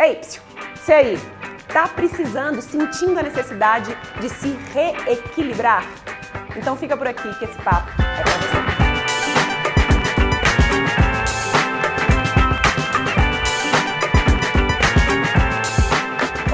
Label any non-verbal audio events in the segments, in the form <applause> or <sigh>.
Ei, psiu, você aí, tá precisando, sentindo a necessidade de se reequilibrar? Então fica por aqui que esse papo é pra você.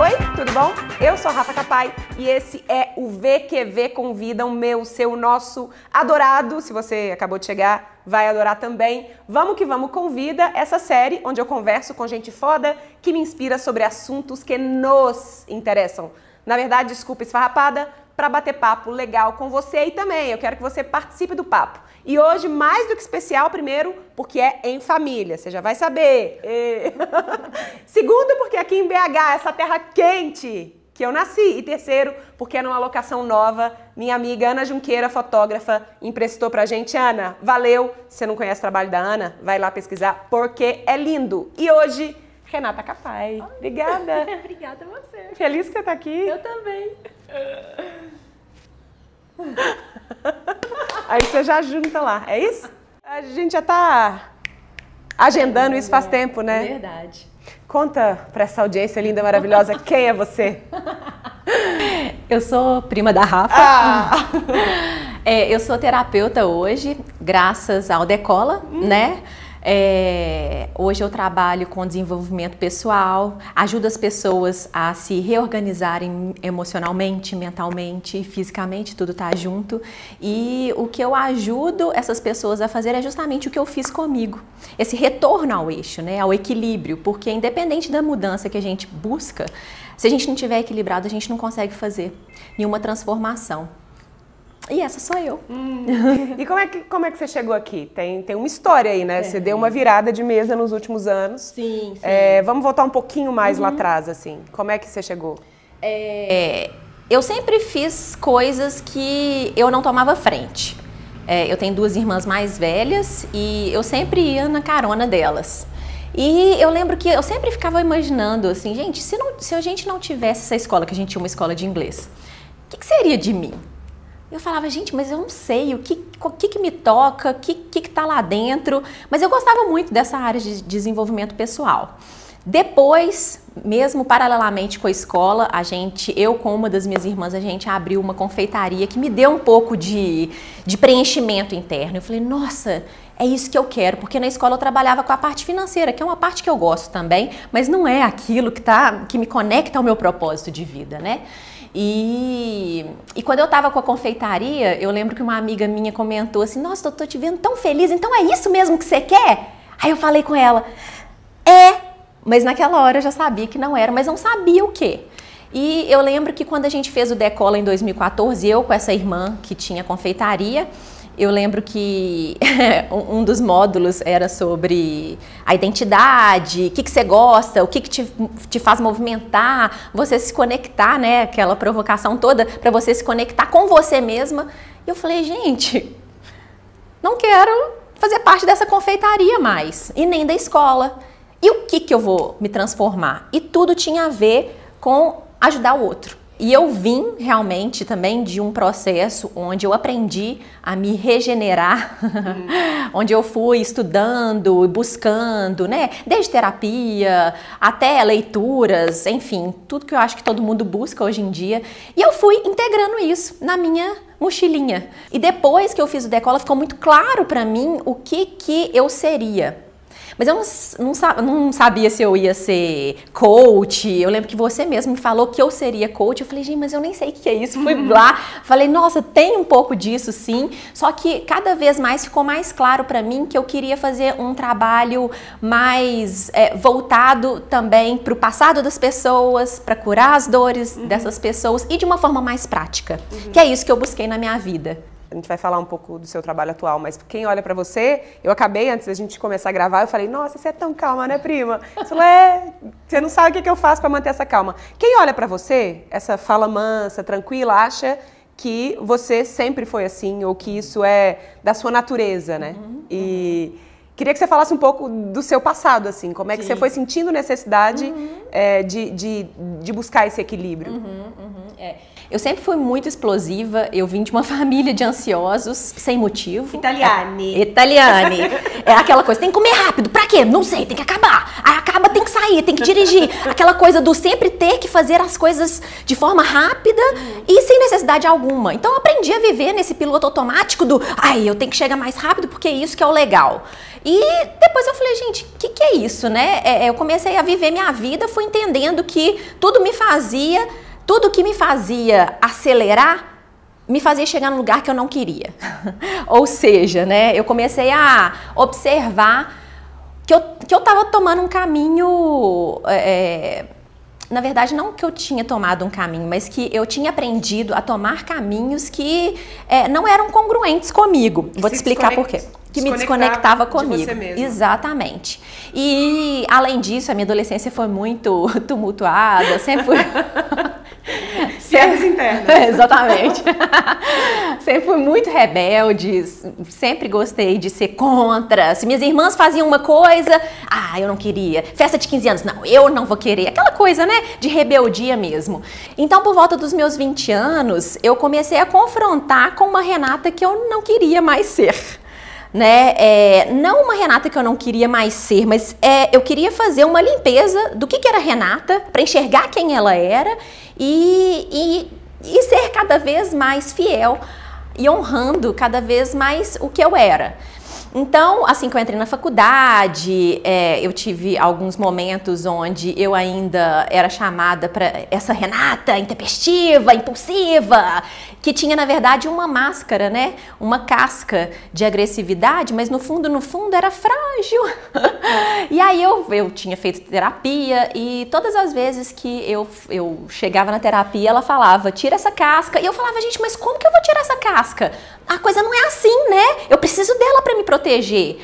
Oi, tudo bom? Eu sou a Rafa Capai e esse é o VQV Convida, o meu, seu, nosso adorado. Se você acabou de chegar, vai adorar também. Vamos que vamos, convida essa série onde eu converso com gente foda que me inspira sobre assuntos que nos interessam. Na verdade, desculpa esfarrapada, para bater papo legal com você aí também. Eu quero que você participe do papo. E hoje, mais do que especial, primeiro, porque é em família, você já vai saber. E... <laughs> Segundo, porque aqui em BH, essa terra quente que eu nasci. E terceiro, porque é numa locação nova, minha amiga Ana Junqueira, fotógrafa, emprestou pra gente. Ana, valeu. Se você não conhece o trabalho da Ana, vai lá pesquisar, porque é lindo. E hoje, Renata Capai. Obrigada. <laughs> Obrigada a você. Feliz que você tá aqui. Eu também. <laughs> Aí você já junta lá, é isso? A gente já tá agendando isso faz tempo, né? Verdade. Conta pra essa audiência linda, maravilhosa, <laughs> quem é você? Eu sou prima da Rafa. Ah! <laughs> É, eu sou terapeuta hoje, graças ao Decola, né? É, hoje eu trabalho com desenvolvimento pessoal, ajudo as pessoas a se reorganizarem emocionalmente, mentalmente, fisicamente, tudo tá junto. E o que eu ajudo essas pessoas a fazer é justamente o que eu fiz comigo, esse retorno ao eixo, né, ao equilíbrio, porque independente da mudança que a gente busca, se a gente não tiver equilibrado, a gente não consegue fazer nenhuma transformação. E essa sou eu. Hum. <laughs> E como é, que, como é que você chegou aqui? Tem, tem uma história aí, né? É. Você deu uma virada de mesa nos últimos anos. Sim, sim. É, vamos voltar um pouquinho mais uhum. lá atrás, assim. Como é que você chegou? É, eu sempre fiz coisas que eu não tomava frente. É, eu tenho duas irmãs mais velhas e eu sempre ia na carona delas. E eu lembro que eu sempre ficava imaginando assim, gente, se, não, se a gente não tivesse essa escola, que a gente tinha uma escola de inglês, o que, que seria de mim? Eu falava, gente, mas eu não sei o que, o que, que me toca, o que, que, que tá lá dentro. Mas eu gostava muito dessa área de desenvolvimento pessoal. Depois, mesmo paralelamente com a escola, a gente, eu com uma das minhas irmãs, a gente abriu uma confeitaria que me deu um pouco de, de preenchimento interno. Eu falei, nossa, é isso que eu quero, porque na escola eu trabalhava com a parte financeira, que é uma parte que eu gosto também, mas não é aquilo que, tá, que me conecta ao meu propósito de vida, né? E, e quando eu estava com a confeitaria, eu lembro que uma amiga minha comentou assim: Nossa, eu tô te vendo tão feliz, então é isso mesmo que você quer? Aí eu falei com ela: É, mas naquela hora eu já sabia que não era, mas não sabia o quê. E eu lembro que quando a gente fez o Decola em 2014, eu com essa irmã que tinha confeitaria, eu lembro que <laughs> um dos módulos era sobre a identidade, o que, que você gosta, o que, que te, te faz movimentar, você se conectar, né? Aquela provocação toda para você se conectar com você mesma. E eu falei, gente, não quero fazer parte dessa confeitaria mais, e nem da escola. E o que, que eu vou me transformar? E tudo tinha a ver com ajudar o outro. E eu vim realmente também de um processo onde eu aprendi a me regenerar, <laughs> onde eu fui estudando, buscando, né? Desde terapia até leituras, enfim, tudo que eu acho que todo mundo busca hoje em dia. E eu fui integrando isso na minha mochilinha. E depois que eu fiz o decola, ficou muito claro para mim o que que eu seria. Mas eu não, não, não, sabia se eu ia ser coach. Eu lembro que você mesmo me falou que eu seria coach. Eu falei, gente, mas eu nem sei o que é isso. Fui lá, falei, nossa, tem um pouco disso sim. Só que cada vez mais ficou mais claro para mim que eu queria fazer um trabalho mais é, voltado também para o passado das pessoas, para curar as dores uhum. dessas pessoas e de uma forma mais prática. Uhum. Que é isso que eu busquei na minha vida a gente vai falar um pouco do seu trabalho atual, mas quem olha para você, eu acabei antes da gente começar a gravar, eu falei, nossa, você é tão calma, né, prima? Você falou, é, você não sabe o que, que eu faço para manter essa calma. Quem olha para você, essa fala mansa, tranquila, acha que você sempre foi assim, ou que isso é da sua natureza, né? Uhum, e uhum. Queria que você falasse um pouco do seu passado, assim, como é que Sim. você foi sentindo necessidade uhum. é, de, de, de, buscar esse equilíbrio. Uhum, uhum, é. Eu sempre fui muito explosiva, eu vim de uma <laughs> família de ansiosos, sem motivo. Italiane. É, italiane. é aquela coisa, tem que comer rápido, pra quê? Não sei, tem que acabar. Aí acaba, tem que sair, tem que <laughs> dirigir. Aquela coisa do sempre ter que fazer as coisas de forma rápida e sem necessidade alguma. Então eu aprendi a viver nesse piloto automático do, ai, eu tenho que chegar mais rápido porque é isso que é o legal. E depois eu falei, gente, o que, que é isso, né? É, eu comecei a viver minha vida, fui entendendo que tudo me fazia, tudo que me fazia acelerar me fazia chegar num lugar que eu não queria. <laughs> Ou seja, né, eu comecei a observar que eu, que eu tava tomando um caminho. É, na verdade, não que eu tinha tomado um caminho, mas que eu tinha aprendido a tomar caminhos que é, não eram congruentes comigo. Vou te explicar por quê que me desconectava comigo. De Exatamente. E além disso, a minha adolescência foi muito <laughs> tumultuada, sempre fui <laughs> Piadas <laughs> internas. Exatamente. sempre fui muito rebelde, sempre gostei de ser contra. Se minhas irmãs faziam uma coisa, ah, eu não queria. Festa de 15 anos, não, eu não vou querer. Aquela coisa, né, de rebeldia mesmo. Então, por volta dos meus 20 anos, eu comecei a confrontar com uma Renata que eu não queria mais ser né? É, não uma Renata que eu não queria mais ser, mas é, eu queria fazer uma limpeza do que, que era Renata, para enxergar quem ela era e, e, e ser cada vez mais fiel e honrando cada vez mais o que eu era. Então, assim que eu entrei na faculdade, é, eu tive alguns momentos onde eu ainda era chamada para essa Renata intempestiva, impulsiva, que tinha na verdade uma máscara, né? Uma casca de agressividade, mas no fundo, no fundo era frágil. <laughs> e aí eu, eu tinha feito terapia e todas as vezes que eu, eu chegava na terapia, ela falava: tira essa casca. E eu falava, gente, mas como que eu vou tirar essa casca? A coisa não é assim, né? Eu preciso dela para me proteger.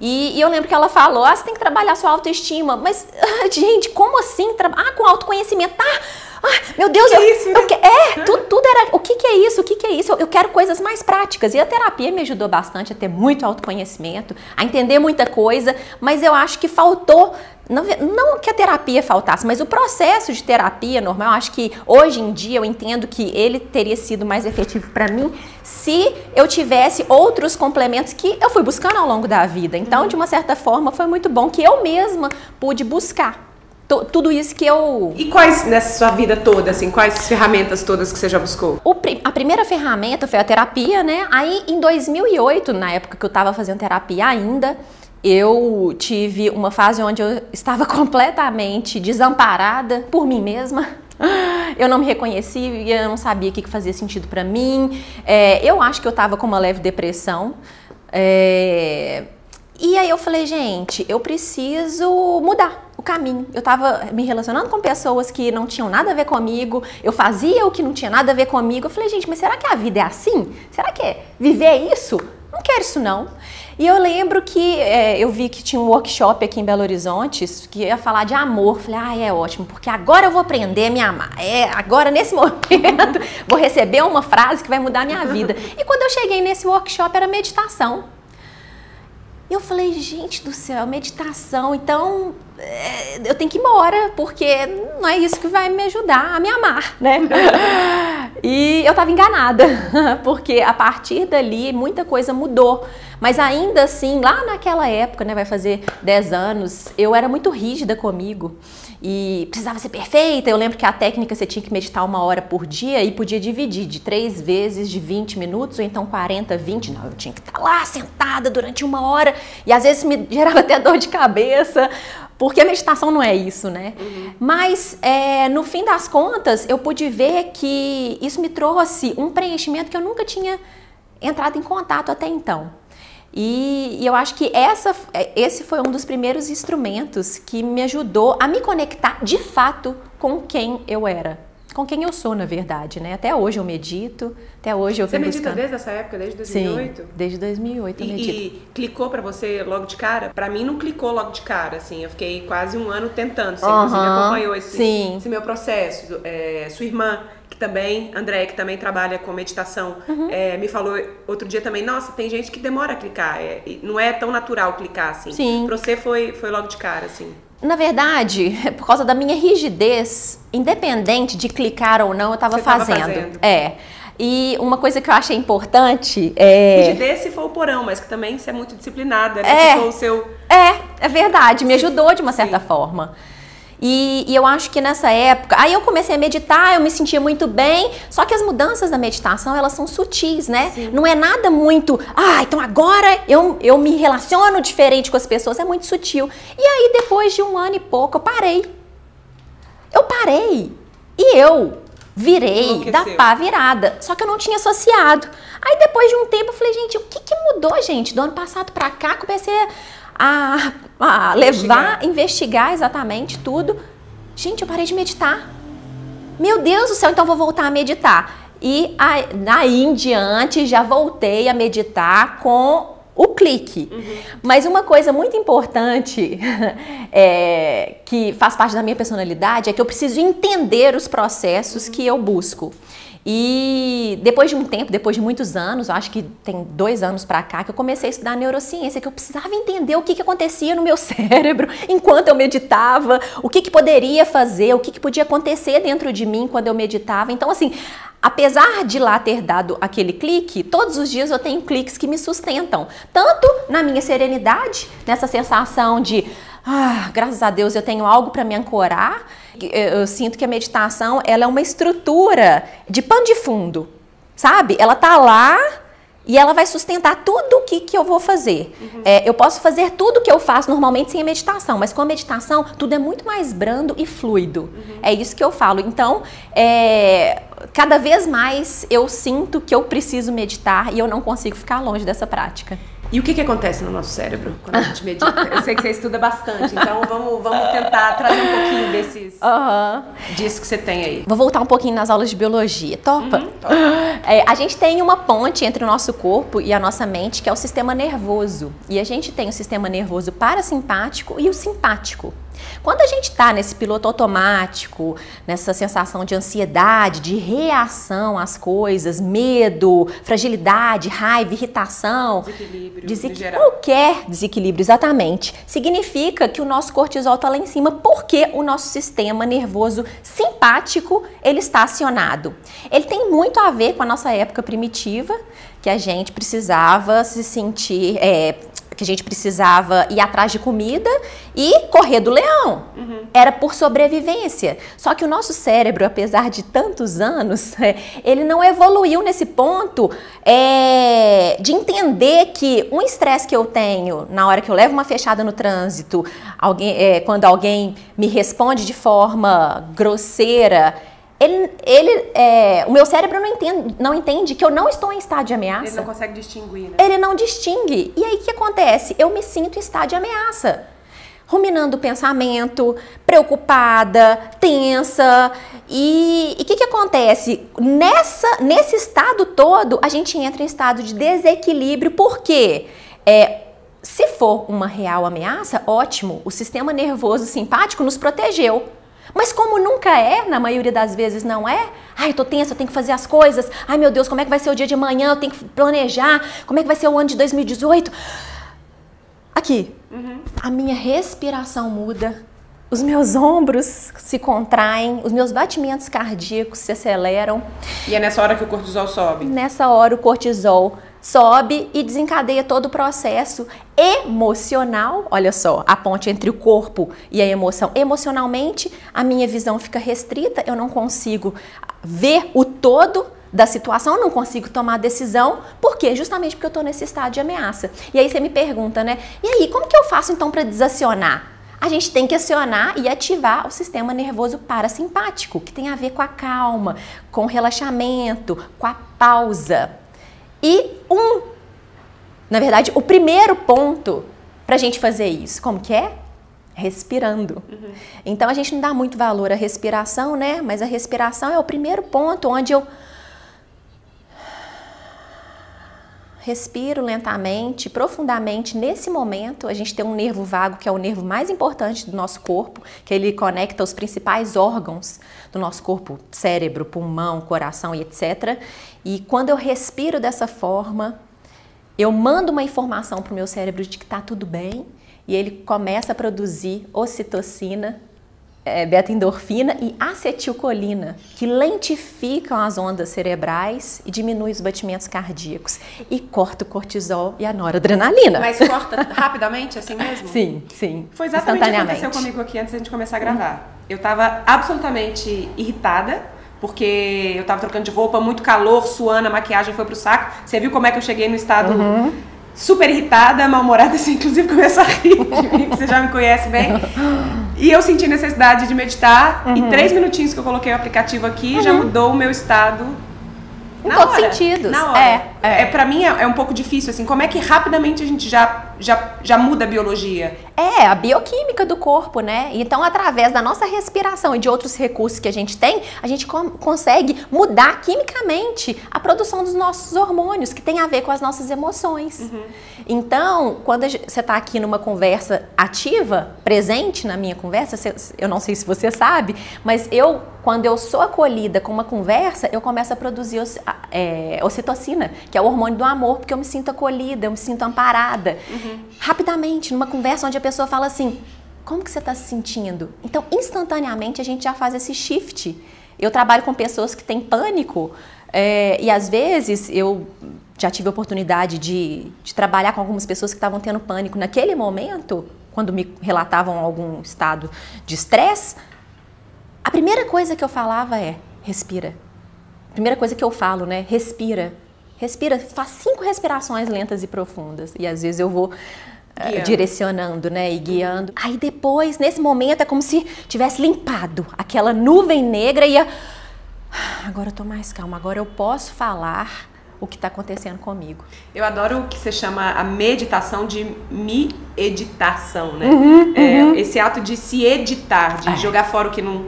E, e, eu lembro que ela falou: ah, você tem que trabalhar sua autoestima. Mas, <laughs> gente, como assim? Ah, com autoconhecimento. Tá? Ah, meu Deus, que eu, isso, eu, é, tudo, tudo, era. O que, que é isso? O que, que é isso? Eu, eu, quero coisas mais práticas. E a terapia me ajudou bastante a ter muito autoconhecimento, a entender muita coisa, mas eu acho que faltou não, não, que a terapia faltasse, mas o processo de terapia normal, acho que hoje em dia eu entendo que ele teria sido mais efetivo para mim se eu tivesse outros complementos que eu fui buscando ao longo da vida. Então, de uma certa forma, foi muito bom que eu mesma pude buscar tudo isso que eu. E quais nessa sua vida toda, assim, quais ferramentas todas que você já buscou? O, a primeira ferramenta foi a terapia, né? Aí em 2008, na época que eu estava fazendo terapia ainda, eu tive uma fase onde eu estava <laughs> completamente desamparada por mim mesma. <laughs> Eu não me reconhecia, eu não sabia o que fazia sentido para mim. É, eu acho que eu estava com uma leve depressão. É, e aí eu falei, gente, eu preciso mudar o caminho. Eu estava me relacionando com pessoas que não tinham nada a ver comigo, eu fazia o que não tinha nada a ver comigo. Eu falei, gente, mas será que a vida é assim? Será que é viver isso? Não quero isso não. E eu lembro que é, eu vi que tinha um workshop aqui em Belo Horizonte que ia falar de amor. Falei, ah, é ótimo, porque agora eu vou aprender a me amar. É, agora nesse <laughs> momento vou receber uma frase que vai mudar a minha vida. E quando eu cheguei nesse workshop era meditação. Eu falei, gente do céu, meditação, então é, eu tenho que ir embora, porque não é isso que vai me ajudar a me amar, né? <laughs> e eu estava enganada, <laughs> porque a partir dali muita coisa mudou. Mas ainda assim, lá naquela época, né, vai fazer 10 anos, eu era muito rígida comigo e precisava ser perfeita. Eu lembro que a técnica você tinha que meditar uma hora por dia e podia dividir de três vezes de 20 minutos ou então 40, 20. Não, eu tinha que estar lá sentada durante uma hora e às vezes me <laughs> gerava até dor de cabeça porque a meditação não é isso, né? Uhum. Mas é, no fim das contas, eu pude ver que isso me trouxe um preenchimento que eu nunca tinha entrado em contato até então. E, e eu acho que essa, esse foi um dos primeiros instrumentos que me ajudou a me conectar de fato com quem eu era com quem eu sou, na verdade, né? Até hoje eu medito, até hoje eu Você medita buscando... desde essa época, desde 2008? Sim, desde 2008 eu e, medito. E clicou para você logo de cara? Para mim não clicou logo de cara, assim, eu fiquei quase um ano tentando, você uh -huh, acompanhou esse, esse, meu processo. É, sua irmã, que também, André, que também trabalha com meditação, uhum. é, me falou outro dia também, nossa, tem gente que demora a clicar, é, não é tão natural clicar, assim. Sim. Pra você foi, foi logo de cara, assim. Na verdade, <laughs> por causa da minha rigidez, independente de clicar ou não, eu estava fazendo. fazendo. É. E uma coisa que eu achei importante é. Pedir desse for o porão, mas que também você é muito disciplinada, né? É, se for o seu. É, é verdade, me ajudou de uma certa Sim. forma. E, e, eu acho que nessa época, aí eu comecei a meditar, eu me sentia muito bem, só que as mudanças da meditação, elas são sutis, né? Sim. Não é nada muito, ah, então agora eu, eu me relaciono diferente com as pessoas, é muito sutil. E aí depois de um ano e pouco, eu parei. Eu parei. E eu virei da pá virada. Só que eu não tinha associado. Aí depois de um tempo eu falei, gente, o que, que mudou, gente? Do ano passado pra cá, comecei a, a levar, investigar. investigar exatamente tudo. Gente, eu parei de meditar. Meu Deus do céu, então vou voltar a meditar. E aí em diante já voltei a meditar com o clique. Uhum. Mas uma coisa muito importante <laughs> é, que faz parte da minha personalidade é que eu preciso entender os processos uhum. que eu busco. E depois de um tempo, depois de muitos anos, acho que tem dois anos para cá, que eu comecei a estudar neurociência, que eu precisava entender o que, que acontecia no meu <laughs> cérebro enquanto eu meditava, o que, que poderia fazer, o que, que podia acontecer dentro de mim quando eu meditava. Então, assim, apesar de lá ter dado aquele clique, todos os dias eu tenho cliques que me sustentam, tanto na minha serenidade, nessa sensação de ah, graças a Deus eu tenho algo para me ancorar. Eu, eu, sinto que a meditação ela é uma estrutura de pano de fundo, sabe? Ela tá lá e ela vai sustentar tudo o que, que eu vou fazer. Uhum. É, eu posso fazer tudo o que eu faço normalmente sem a meditação, mas com a meditação tudo é muito mais brando e fluido. Uhum. É isso que eu falo. Então, é, cada vez mais eu sinto que eu preciso meditar e eu não consigo ficar longe dessa prática. E o que, que acontece no nosso cérebro quando a gente medita? Eu sei que você estuda bastante, então vamos, vamos tentar trazer um pouquinho desses uhum. disso que você tem aí. Vou voltar um pouquinho nas aulas de biologia. Topa? Uhum, topa. É, a gente tem uma ponte entre o nosso corpo e a nossa mente, que é o sistema nervoso. E a gente tem o sistema nervoso parasimpático e o simpático. Quando a gente está nesse piloto automático, nessa sensação de ansiedade, de reação às coisas, medo, fragilidade, raiva, irritação, desequilíbrio, desequ... qualquer desequilíbrio, exatamente, significa que o nosso cortisol está lá em cima porque o nosso sistema nervoso simpático ele está acionado. Ele tem muito a ver com a nossa época primitiva, que a gente precisava se sentir é, que a gente precisava ir atrás de comida e correr do leão. Uhum. Era por sobrevivência. Só que o nosso cérebro, apesar de tantos anos, <laughs> ele não evoluiu nesse ponto é, de entender que um estresse que eu tenho na hora que eu levo uma fechada no trânsito, alguém, é, quando alguém me responde de forma grosseira, ele, ele é, o meu cérebro não entende, não entende que eu não estou em estado de ameaça. Ele não consegue distinguir, né? Ele não distingue. E aí o que acontece? Eu me sinto em estado de ameaça. Ruminando o pensamento, preocupada, tensa. E o que, que acontece? Nessa, nesse estado todo, a gente entra em estado de desequilíbrio, porque é, se for uma real ameaça, ótimo, o sistema nervoso simpático nos protegeu. Mas como nunca é, na maioria das vezes não é, ai, eu tô tensa, eu tenho que fazer as coisas, ai meu Deus, como é que vai ser o dia de amanhã, eu tenho que planejar, como é que vai ser o ano de 2018. Aqui, uhum. a minha respiração muda, os meus ombros se contraem, os meus batimentos cardíacos se aceleram. E é nessa hora que o cortisol sobe? Nessa hora o cortisol sobe e desencadeia todo o processo emocional. Olha só, a ponte entre o corpo e a emoção. Emocionalmente, a minha visão fica restrita, eu não consigo ver o todo da situação, eu não consigo tomar decisão. Por quê? Justamente porque eu estou nesse estado de ameaça. E aí você me pergunta, né? E aí, como que eu faço então para desacionar? A gente tem que acionar e ativar o sistema nervoso parasimpático, que tem a ver com a calma, com o relaxamento, com a pausa. E um, na verdade, o primeiro ponto para a gente fazer isso, como que é? Respirando. Uhum. Então a gente não dá muito valor à respiração, né? Mas a respiração é o primeiro ponto onde eu respiro lentamente, profundamente. Nesse momento, a gente tem um nervo vago, que é o nervo mais importante do nosso corpo, que ele conecta os principais órgãos do nosso corpo, cérebro, pulmão, coração e etc. E quando eu respiro dessa forma, eu mando uma informação para o meu cérebro de que está tudo bem e ele começa a produzir ocitocina é, beta-endorfina e acetilcolina, que lentificam as ondas cerebrais e diminuem os batimentos cardíacos. E corta o cortisol e a noradrenalina. Mas corta <laughs> rapidamente, assim mesmo? Sim, sim. Foi exatamente o que aconteceu comigo aqui antes da gente começar a gravar. Eu estava absolutamente irritada, porque eu estava trocando de roupa, muito calor, suando, a maquiagem foi pro saco. Você viu como é que eu cheguei no estado... Uhum super irritada, mal-humorada, <laughs> assim, inclusive começou a rir de mim, você já me conhece bem. E eu senti necessidade de meditar, uhum. e três minutinhos que eu coloquei o aplicativo aqui uhum. já mudou o meu estado em na todos os sentidos. Na hora. É, é. é para mim é, é, um pouco difícil assim. Como é que rapidamente a gente já, já, já muda a biologia? É, a bioquímica do corpo, né? Então, através da nossa respiração e de outros recursos que a gente tem, a gente consegue mudar quimicamente a produção dos nossos hormônios, que tem a ver com as nossas emoções. Uhum. Então, quando você está aqui numa conversa ativa, presente na minha conversa, eu não sei se você sabe, mas eu, quando eu sou acolhida com uma conversa, eu começo a produzir é, ocitocina, que é o hormônio do amor, porque eu me sinto acolhida, eu me sinto amparada. Uhum. Rapidamente, numa conversa onde a pessoa fala assim: como que você está se sentindo? Então, instantaneamente, a gente já faz esse shift. Eu trabalho com pessoas que têm pânico é, e às vezes eu já tive a oportunidade de, de trabalhar com algumas pessoas que estavam tendo pânico naquele momento, quando me relatavam algum estado de estresse. A primeira coisa que eu falava é: respira. Primeira coisa que eu falo, né? Respira. Respira, faz cinco respirações lentas e profundas. E às vezes eu vou uh, direcionando, né? E guiando. Aí depois, nesse momento, é como se tivesse limpado aquela nuvem negra e ia. Agora eu tô mais calma, agora eu posso falar o que está acontecendo comigo. Eu adoro o que você chama a meditação de me editação, né? Uhum, é, uhum. Esse ato de se editar, de é. jogar fora o que não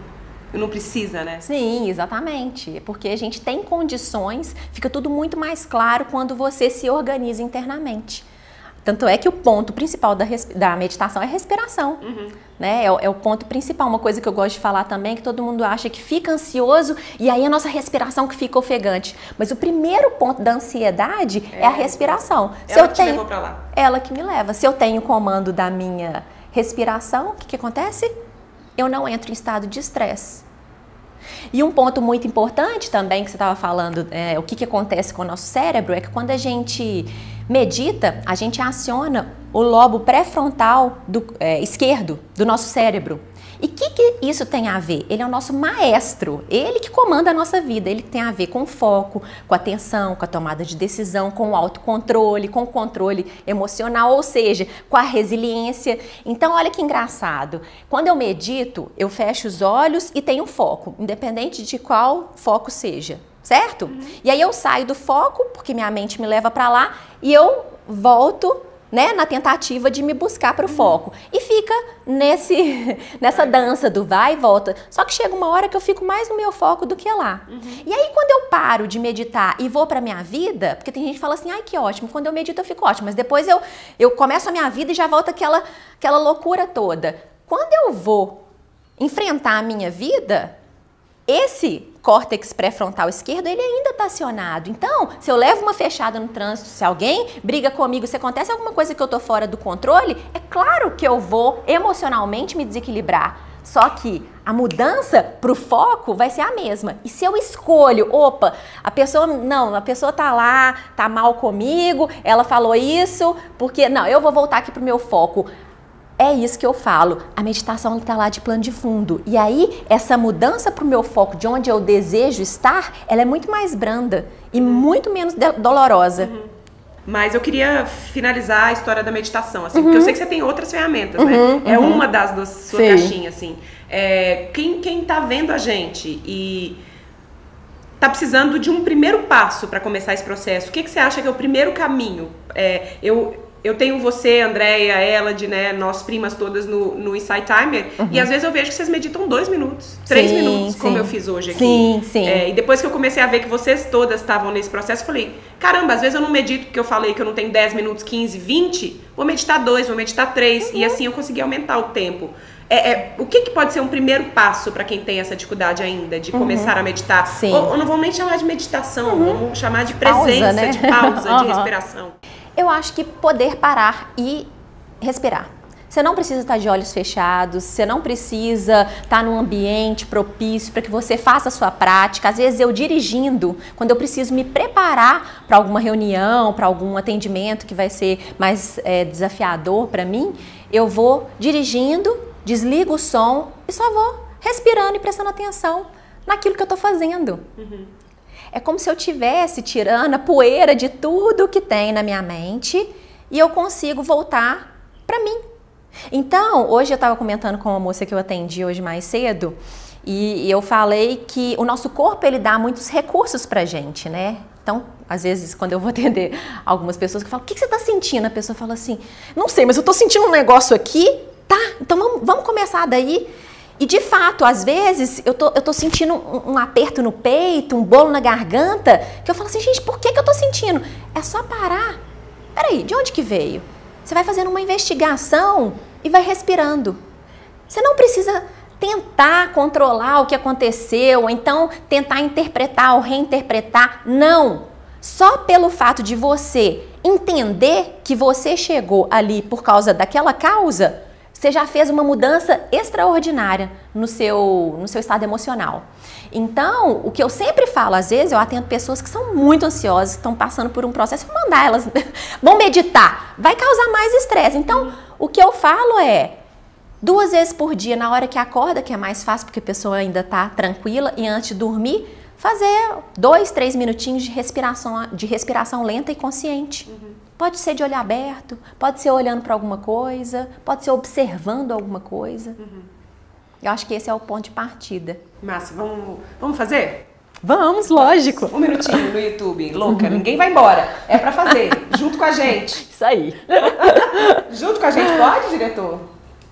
não precisa, né? Sim, exatamente. Porque a gente tem condições, fica tudo muito mais claro quando você se organiza internamente. Tanto é que o ponto principal da, da meditação é a respiração. Uhum. Né? É, é, o ponto principal. Uma coisa que eu gosto de falar também que todo mundo acha que fica ansioso e aí a nossa respiração que fica ofegante. Mas o primeiro ponto da ansiedade é, é a respiração. Ela Se eu que tenho, levou pra lá. Ela que me leva. Se eu tenho comando da minha respiração, o que, que acontece? Eu não entro em estado de estresse. E um ponto muito importante também que você estava falando, é, o que, que acontece com o nosso cérebro, é que quando a gente medita, a gente aciona o lobo pré-frontal é, esquerdo do nosso cérebro. E o que, que isso tem a ver? Ele é o nosso maestro, ele que comanda a nossa vida, ele tem a ver com foco, com atenção, com a tomada de decisão, com o autocontrole, com o controle emocional, ou seja, com a resiliência. Então, olha que engraçado. Quando eu medito, eu fecho os olhos e tenho foco, independente de qual foco seja certo? Uhum. E aí eu saio do foco, porque minha mente me leva para lá, e eu volto né, na tentativa de me buscar para o foco. E fica nesse <laughs> nessa dança do vai e volta. Só que chega uma hora que eu fico mais no meu foco do que lá. Uhum. E aí quando eu paro de meditar e vou para minha vida, porque tem gente que fala assim: "Ai, que ótimo, quando eu medito eu fico ótimo", mas depois eu eu começo a minha vida e já volta aquela aquela loucura toda. Quando eu vou enfrentar a minha vida, esse córtex pré-frontal esquerdo, ele ainda está acionado. Então, se eu levo uma fechada no trânsito, se alguém briga comigo, se acontece alguma coisa que eu estou fora do controle, é claro que eu vou emocionalmente me desequilibrar. Só que a mudança para o foco vai ser a mesma. E se eu escolho, opa, a pessoa, não, a pessoa tá lá, tá mal comigo, ela falou isso, porque, não, eu vou voltar aqui para o meu foco. É isso que eu falo. A meditação está lá de plano de fundo. E aí, essa mudança para o meu foco, de onde eu desejo estar, ela é muito mais branda e muito menos dolorosa. Uhum. Mas eu queria finalizar a história da meditação, assim, uhum. porque eu sei que você tem outras ferramentas, né? uhum? É uhum. uma das da sua Sim. caixinha, assim. É, quem, quem tá vendo a gente e tá precisando de um primeiro passo para começar esse processo, o que, que você acha que é o primeiro caminho? É, eu, eu tenho você, Andréia, Elad, né, nós primas todas no, no Insight Timer, uhum. e às vezes eu vejo que vocês meditam dois minutos, três sim, minutos, sim. como eu fiz hoje aqui. Sim, sim. É, e depois que eu comecei a ver que vocês todas estavam nesse processo, eu falei, caramba, às vezes eu não medito porque eu falei que eu não tenho 10 minutos, 15, 20, vou meditar dois, vou meditar três, uhum. e assim eu consegui aumentar o tempo. É, é, o que, que, pode ser um primeiro passo para quem tem essa dificuldade ainda de uhum. começar a meditar? Sim. Ou, ou, não vamos nem chamar de meditação, uhum. vamos chamar de presença, pausa, né? de pausa, de <laughs> respiração. Eu acho que poder parar e respirar. Você não precisa estar de olhos fechados, você não precisa estar num ambiente propício para que você faça a sua prática. Às vezes eu dirigindo, quando eu preciso me preparar para alguma reunião, para algum atendimento que vai ser mais é, desafiador para mim, eu vou dirigindo, desligo o som e só vou respirando e prestando atenção naquilo que eu estou fazendo. Uhum. É como se eu tivesse tirando a poeira de tudo que tem na minha mente e eu consigo voltar para mim. Então, hoje eu estava comentando com uma moça que eu atendi hoje mais cedo e eu falei que o nosso corpo ele dá muitos recursos para gente, né? Então, às vezes, quando eu vou atender algumas pessoas que falam, o que você está sentindo? A pessoa fala assim, não sei, mas eu estou sentindo um negócio aqui, tá? Então vamos, vamos começar daí. E de fato, às vezes eu tô, eu tô sentindo um, um, aperto no peito, um bolo na garganta, que eu falo assim, gente, por que, que eu tô sentindo? É só parar. Peraí, de onde que veio? Você vai fazendo uma investigação e vai respirando. Você não precisa tentar controlar o que aconteceu, ou então tentar interpretar ou reinterpretar. Não! Só pelo fato de você entender que você chegou ali por causa daquela causa, você já fez uma mudança extraordinária no seu, no seu estado emocional. Então, o que eu sempre falo, às vezes eu atendo pessoas que são muito ansiosas, estão passando por um processo, vou mandar elas, <laughs> vão meditar, vai causar mais estresse. Então, o que eu falo é, duas vezes por dia, na hora que acorda, que é mais fácil porque a pessoa ainda está tranquila, e antes de dormir, fazer dois, três minutinhos de respiração, de respiração lenta e consciente. Uhum. Pode ser de olho aberto, pode ser olhando para alguma coisa, pode ser observando alguma coisa. Uhum. Eu acho que esse é o ponto de partida. Massa, vamos, vamos fazer? Vamos, lógico. Um minutinho no YouTube, louca, ninguém vai embora. É para fazer, junto com a gente. <laughs> Isso aí. <laughs> junto com a gente, pode, diretor?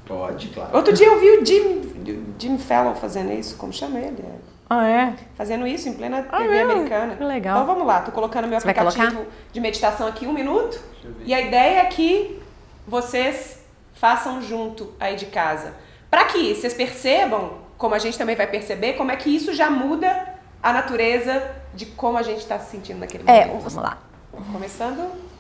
Pode, claro. Outro dia eu vi o Jim, Jim Fallon fazendo isso, como chama ele? Ah, é? Fazendo isso em plena ah, TV é? americana. Que legal. Então vamos lá, tô colocando meu Você aplicativo de meditação aqui um minuto. E a ideia é que vocês façam junto aí de casa. Para que vocês percebam, como a gente também vai perceber, como é que isso já muda a natureza de como a gente está se sentindo naquele é, momento. É, vamos lá. Começando.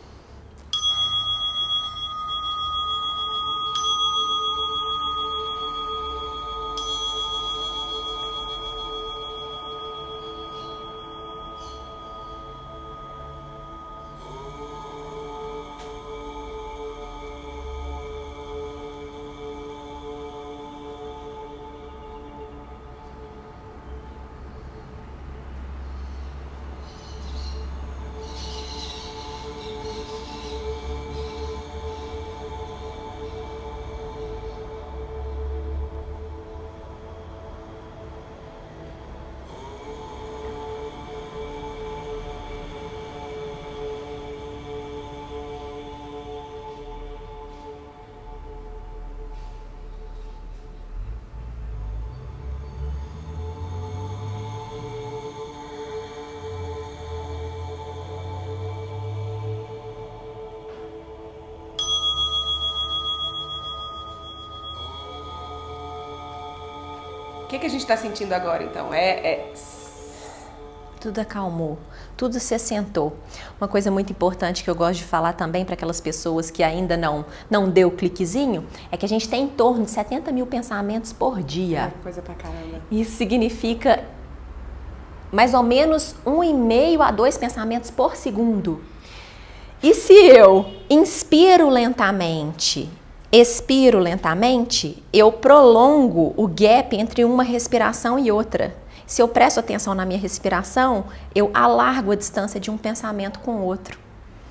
Que, que a gente está sentindo agora, então? É, é... Tudo acalmou, tudo se assentou. Uma coisa muito importante que eu gosto de falar também para aquelas pessoas que ainda não, não deu o cliquezinho é que a gente tem em torno de 70 mil pensamentos por dia. É, coisa pra caramba. Isso significa mais ou menos um e meio a dois pensamentos por segundo. E se eu inspiro lentamente expiro lentamente, eu prolongo o gap entre uma respiração e outra. Se eu presto atenção na minha respiração, eu alargo a distância de um pensamento com o outro.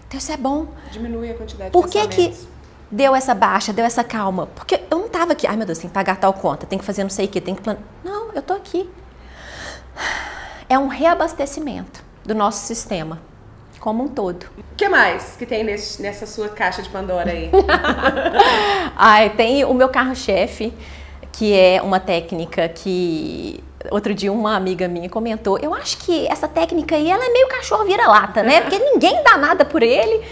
Então isso é bom. Diminui a quantidade Por de pensamentos. Por que deu essa baixa, deu essa calma? Porque eu não estava aqui, ai meu Deus, tem que pagar tal conta, tem que fazer não sei o que, tem que planejar. Não, eu estou aqui. É um reabastecimento do nosso sistema como um todo. O que mais que tem nesse, nessa sua caixa de Pandora aí? <laughs> Ai, tem o meu carro-chefe, que é uma técnica que outro dia uma amiga minha comentou, eu acho que essa técnica aí ela é meio cachorro vira-lata, né? Porque <laughs> ninguém dá nada por ele.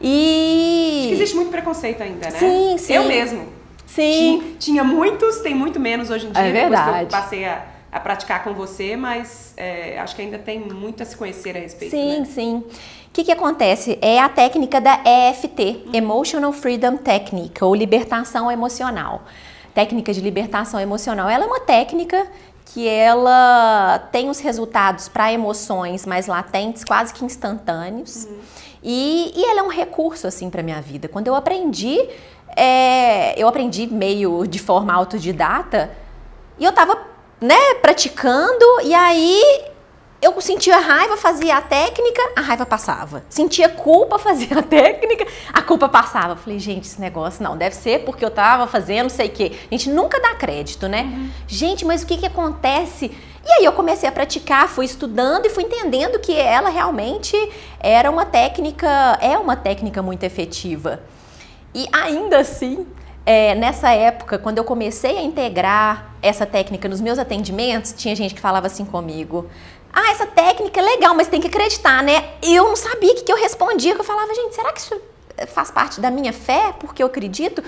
E acho que existe muito preconceito ainda, né? Sim, sim. Eu mesmo. Sim. Tinha, tinha muitos, tem muito menos hoje em dia. É verdade. Depois que eu passei a a praticar com você, mas é, acho que ainda tem muito a se conhecer a respeito. Sim, né? sim. O que, que acontece? É a técnica da EFT, Emotional Freedom Technique, ou libertação emocional. Técnica de libertação emocional. Ela é uma técnica que ela tem os resultados para emoções mais latentes, quase que instantâneos. Uhum. E, e ela é um recurso assim para minha vida. Quando eu aprendi, é, eu aprendi meio de forma autodidata e eu estava né, praticando e aí eu sentia raiva, fazia a técnica, a raiva passava. Sentia culpa, <laughs> fazia a técnica, a culpa passava. Falei, gente, esse negócio não, deve ser porque eu tava fazendo, sei o quê. A gente nunca dá crédito, né? Uhum. Gente, mas o que que acontece? E aí eu comecei a praticar, fui estudando e fui entendendo que ela realmente era uma técnica, é uma técnica muito efetiva. E ainda assim, é, nessa época, quando eu comecei a integrar essa técnica nos meus atendimentos, tinha gente que falava assim comigo: ah, essa técnica é legal, mas tem que acreditar, né? Eu não sabia o que, que eu respondia, que eu falava, gente, será que isso faz parte da minha fé, porque eu acredito?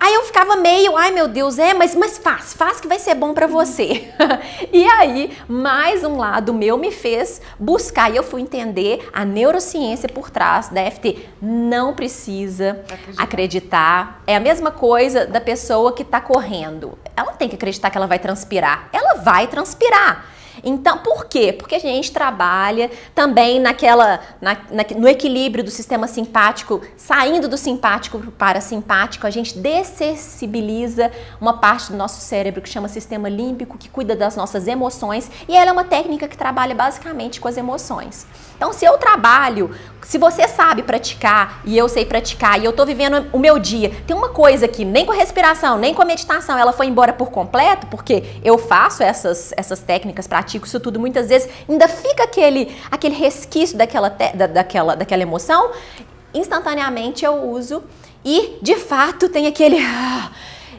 Aí eu ficava meio, ai meu Deus, é, mas, mas faz, faz que vai ser bom para você. <laughs> e aí, mais um lado meu me fez buscar e eu fui entender a neurociência por trás da FT. Não precisa acreditar. acreditar. É a mesma coisa da pessoa que está correndo. Ela tem que acreditar que ela vai transpirar. Ela vai transpirar. Então, por quê? Porque a gente trabalha também naquela, na, na, no equilíbrio do sistema simpático, saindo do simpático para o parasimpático, a gente dessensibiliza uma parte do nosso cérebro que chama sistema límbico, que cuida das nossas emoções, e ela é uma técnica que trabalha basicamente com as emoções. Então, se eu trabalho, se você sabe praticar e eu sei praticar e eu estou vivendo o meu dia, tem uma coisa que nem com a respiração, nem com a meditação ela foi embora por completo, porque eu faço essas, essas técnicas, pratico isso tudo muitas vezes, ainda fica aquele, aquele resquício daquela, da, daquela, daquela emoção, instantaneamente eu uso e de fato tem aquele. Ah,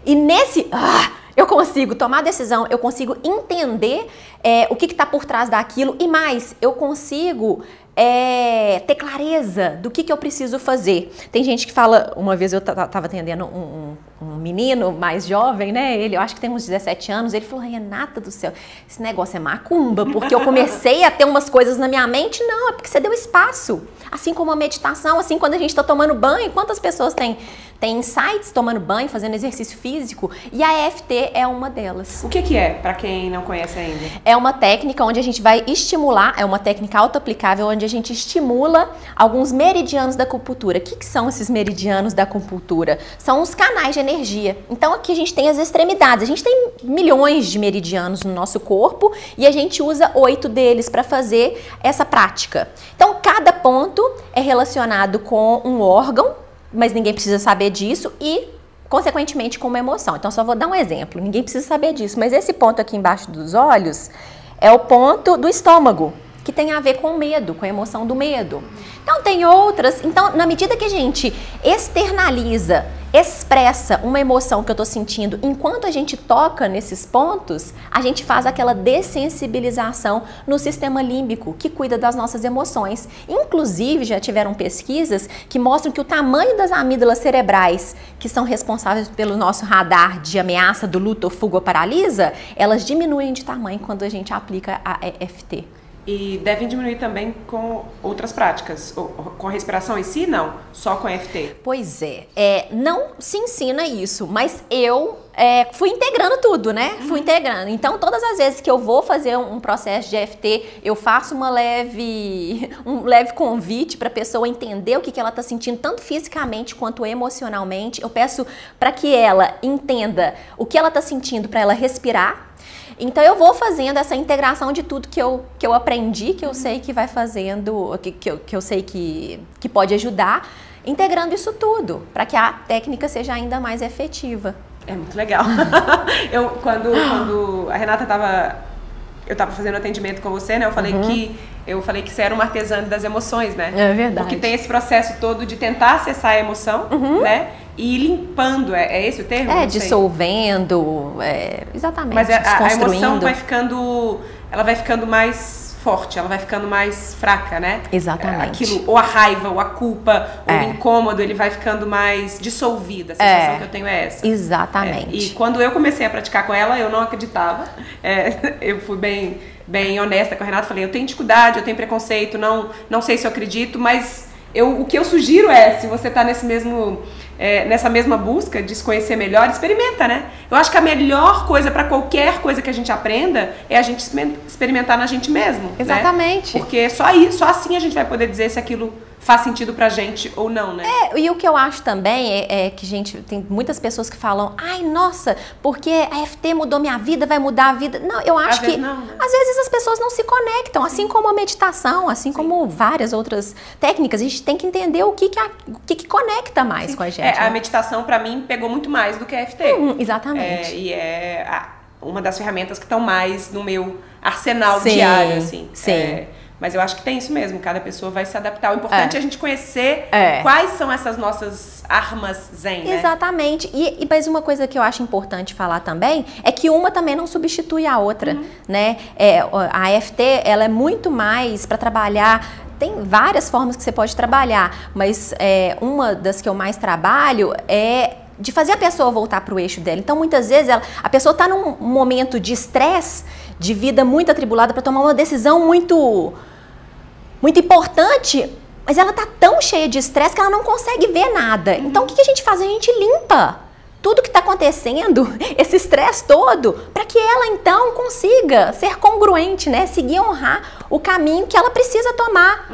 e nesse. Ah, eu consigo tomar decisão, eu consigo entender é, o que está por trás daquilo e mais, eu consigo é, ter clareza do que, que eu preciso fazer. Tem gente que fala, uma vez eu estava atendendo um, um, um, menino mais jovem, né? Ele, eu acho que tem uns 17 anos, ele falou, Renata do céu, esse negócio é macumba, porque eu comecei a ter umas coisas na minha mente. Não, é porque você deu espaço. Assim como a meditação, assim quando a gente está tomando banho, quantas pessoas têm tem insights tomando banho, fazendo exercício físico, e a EFT é uma delas. O que, que é, para quem não conhece ainda? É uma técnica onde a gente vai estimular, é uma técnica auto-aplicável, onde a gente estimula alguns meridianos da acupuntura. O que, que são esses meridianos da acupuntura? São os canais de energia. Então aqui a gente tem as extremidades, a gente tem milhões de meridianos no nosso corpo e a gente usa oito deles para fazer essa prática. Então cada ponto é relacionado com um órgão mas ninguém precisa saber disso e consequentemente com uma emoção. Então só vou dar um exemplo. Ninguém precisa saber disso, mas esse ponto aqui embaixo dos olhos é o ponto do estômago, que tem a ver com medo, com a emoção do medo. Então tem outras, então na medida que a gente externaliza expressa uma emoção que eu estou sentindo, enquanto a gente toca nesses pontos, a gente faz aquela dessensibilização no sistema límbico, que cuida das nossas emoções. Inclusive, já tiveram pesquisas que mostram que o tamanho das amígdalas cerebrais, que são responsáveis pelo nosso radar de ameaça do luto, fuga ou paralisa, elas diminuem de tamanho quando a gente aplica a EFT. E devem diminuir também com outras práticas. Com a respiração em si, não. Só com EFT. Pois é. é não se ensina isso, mas eu é, fui integrando tudo, né? Uhum. Fui integrando. Então, todas as vezes que eu vou fazer um processo de EFT, eu faço uma leve, <laughs> um leve convite para a pessoa entender o que, que ela está sentindo, tanto fisicamente quanto emocionalmente. Eu peço para que ela entenda o que ela está sentindo, para ela respirar então eu vou fazendo essa integração de tudo que eu, que eu aprendi, que eu sei que vai fazendo, que, que, eu, que eu sei que, que pode ajudar, integrando isso tudo, para que a técnica seja ainda mais efetiva. É muito legal. <laughs> eu, quando, quando a Renata estava eu estava fazendo atendimento com você, né? Eu falei uhum. que eu falei que você era uma artesã das emoções, né? É verdade. Porque tem esse processo todo de tentar acessar a emoção, uhum. né? E limpando, é, é esse o termo? É, dissolvendo, é, exatamente. Mas a, a, emoção vai ficando, ela vai ficando mais forte, ela vai ficando mais fraca, né? Exatamente. Aquilo, ou a raiva, ou a culpa, ou É. o incômodo, ele vai ficando mais dissolvido. A sensação É. que eu tenho é essa. Exatamente. É, e quando eu comecei a praticar com ela, eu não acreditava. É, <laughs> eu fui bem, bem honesta com a Renata. Falei, eu tenho dificuldade, eu tenho preconceito, não, não sei se eu acredito, mas eu, o que eu sugiro é, se você está nesse mesmo, é, nessa mesma busca de se conhecer melhor, experimenta, né? Eu acho que a melhor coisa para qualquer coisa que a gente aprenda é a gente exper- experimentar na gente mesmo. né? Exatamente. Porque só, aí, só assim a gente vai poder dizer se aquilo faz sentido pra gente ou não, né? É, e o que eu acho também é, é que, gente, tem muitas pessoas que falam, ai, nossa, porque a FT mudou minha vida, vai mudar a vida. Não, eu acho Às que vezes não, né? às vezes as pessoas não se conectam, assim como a meditação, assim como várias outras técnicas. A gente tem que entender o que, que, a- o que, que conecta mais com a gente. É, a né? meditação pra mim pegou muito mais do que a FT. Hum, exatamente. É, e é a- uma das ferramentas que estão mais no meu arsenal Sim, diário, assim. sim. É, mas eu acho que tem isso mesmo, cada pessoa vai se adaptar. O importante é, a gente conhecer É. quais são essas nossas armas zen, né? Exatamente. E, e mas uma coisa que eu acho importante falar também é que uma também não substitui a outra, Uhum. né? É, a AFT ela é muito mais para trabalhar. Tem várias formas que você pode trabalhar, mas é, uma das que eu mais trabalho é de fazer a pessoa voltar para o eixo dela. Então, muitas vezes, ela, a pessoa está num momento de estresse, de vida muito atribulada, para tomar uma decisão muito muito importante, mas ela tá tão cheia de estresse que ela não consegue ver nada. Então o que, que a gente faz? A gente limpa tudo que está acontecendo, <laughs> esse estresse todo, para que ela então consiga ser congruente, né? Seguir honrar o caminho que ela precisa tomar.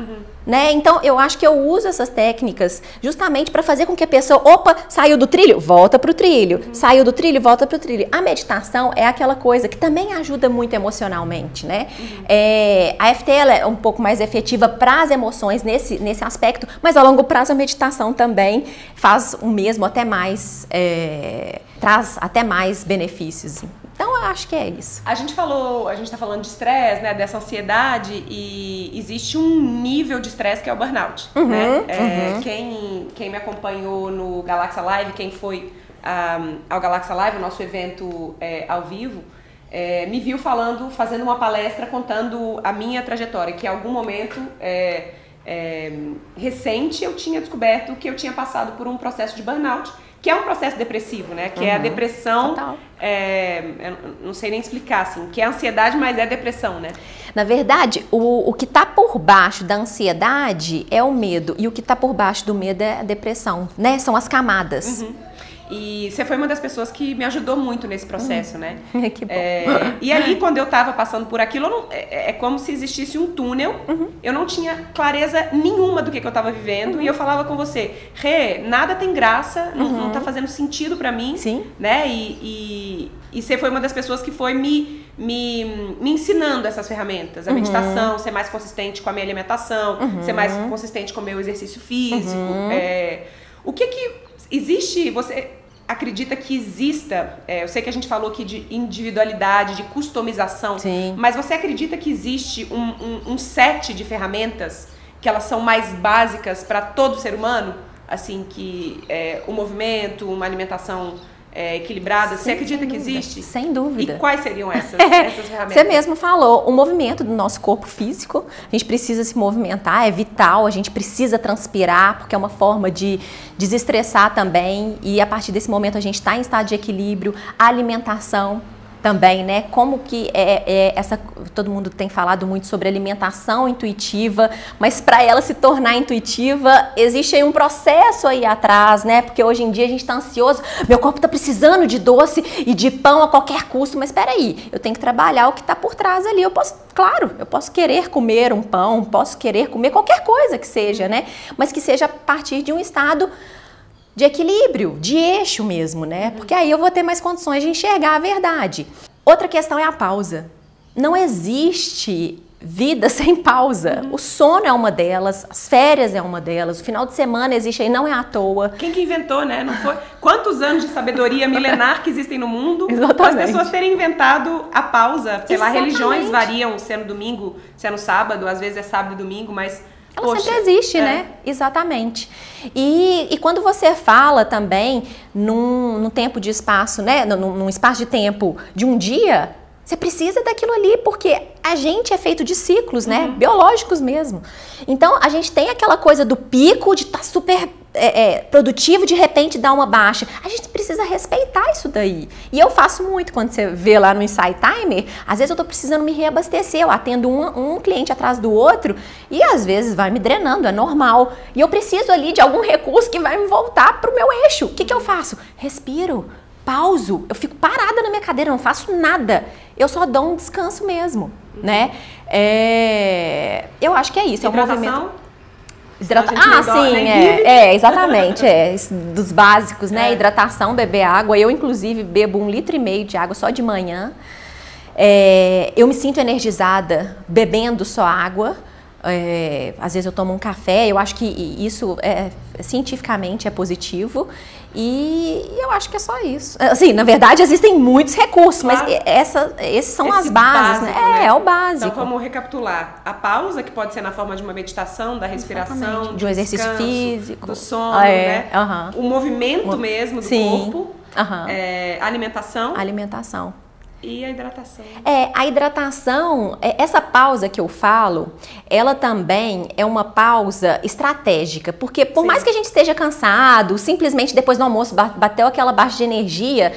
Né? Então, eu acho que eu uso essas técnicas justamente para fazer com que a pessoa, opa, saiu do trilho, volta pro trilho, saiu do trilho, volta pro trilho. A meditação é aquela coisa que também ajuda muito emocionalmente, né? É, a FT é um pouco mais efetiva para as emoções nesse, nesse aspecto, mas a longo prazo a meditação também faz o mesmo, até mais, é, traz até mais benefícios. Então, eu acho que é isso. A gente falou, a gente tá falando de estresse, né, dessa ansiedade e existe um nível de estresse que é o burnout, Uhum, né? É, quem, quem me acompanhou no Galaxa Live, quem foi um, ao Galaxa Live, o nosso evento é, ao vivo, é, me viu falando, fazendo uma palestra contando a minha trajetória, que em algum momento é, é, recente eu tinha descoberto que eu tinha passado por um processo de burnout, que é um processo depressivo, né? Que é a depressão Total. é, não sei nem explicar, assim, que é ansiedade, mas é depressão, né? Na verdade, o, o que está por baixo da ansiedade é o medo, e o que está por baixo do medo é a depressão, né? São as camadas. E você foi uma das pessoas que me ajudou muito nesse processo, né? <laughs> que bom. É, e ali, quando eu tava passando por aquilo, não- é, é como se existisse um túnel. Eu não tinha clareza nenhuma do que, que eu tava vivendo. E eu falava com você, Rê, nada tem graça, não, não tá fazendo sentido pra mim. Sim. Né? E, e, e você foi uma das pessoas que foi me, me, me ensinando essas ferramentas. A meditação, ser mais consistente com a minha alimentação, ser mais consistente com o meu exercício físico. É, o que que existe, você acredita que exista, é, eu sei que a gente falou aqui de individualidade, de customização, Sim. mas você acredita que existe um, um, um set de ferramentas que elas são mais básicas para todo ser humano? Assim, que é, o movimento, uma alimentação é, equilibrada, você Sem acredita que dúvida, existe? Sem dúvida. E quais seriam <laughs> essas, essas ferramentas? Você mesmo falou, o movimento do nosso corpo físico, a gente precisa se movimentar, é vital, a gente precisa transpirar, porque é uma forma de desestressar também, e a partir desse momento a gente está em estado de equilíbrio, a alimentação também, né? Como que é, é essa. Todo mundo tem falado muito sobre alimentação intuitiva, mas para ela se tornar intuitiva, existe aí um processo aí atrás, né? Porque hoje em dia a gente está ansioso, meu corpo está precisando de doce e de pão a qualquer custo, mas espera aí, eu tenho que trabalhar o que está por trás ali. Eu posso, claro, eu posso querer comer um pão, posso querer comer qualquer coisa que seja, né? Mas que seja a partir de um estado de equilíbrio, de eixo mesmo, né? Porque aí eu vou ter mais condições de enxergar a verdade. Outra questão é a pausa. Não existe vida <laughs> sem pausa. O sono é uma delas, as férias é uma delas, o final de semana existe aí, não é à toa. Quem que inventou, né? Não foi? Quantos anos de sabedoria milenar que existem no mundo <laughs> para as Exatamente. pessoas terem inventado a pausa? Sei lá, Exatamente. religiões variam se é no domingo, se é no sábado, às vezes é sábado e domingo, mas. Ela poxa, sempre existe, é. né? Exatamente. E, e quando você fala também num, num tempo de espaço, né? Num, num espaço de tempo de um dia, Você precisa daquilo ali, porque a gente é feito de ciclos, né? Uhum. Biológicos mesmo. Então, a gente tem aquela coisa do pico de estar tá super é, é, produtivo, de repente dá uma baixa. A gente precisa respeitar isso daí. E eu faço muito quando você vê lá no Insight Timer, às vezes eu estou precisando me reabastecer, eu atendo um, um, cliente atrás do outro e às vezes vai me drenando, é normal. E eu preciso ali de algum recurso que vai me voltar para o meu eixo. O que, que eu faço? Respiro pauso, eu fico parada na minha cadeira, não faço nada. Eu só dou um descanso mesmo, né? É, eu acho que é isso, é um movimento. Hidrata... Ah, sim, é, é, exatamente, é, dos básicos, né? É. Hidratação, beber água. Eu, inclusive, bebo um litro e meio de água só de manhã. É, eu me sinto energizada bebendo só água. É, às vezes eu tomo um café, eu acho que isso é, cientificamente é positivo. E eu acho que é só isso. Assim, na verdade, existem muitos recursos, claro. mas essa, esses são Esse as bases, né? básico, né? É, é o básico. Então, vamos recapitular. A pausa, que pode ser na forma de uma meditação, da respiração, Exatamente. de um exercício descanso, físico, do sono, é, né? O movimento mesmo do Sim. corpo. Uhum. É, alimentação. Alimentação. E a hidratação? É, a hidratação, é, essa pausa que eu falo, ela também é uma pausa estratégica, porque por Sim. mais que a gente esteja cansado, simplesmente depois do almoço bateu aquela baixa de energia,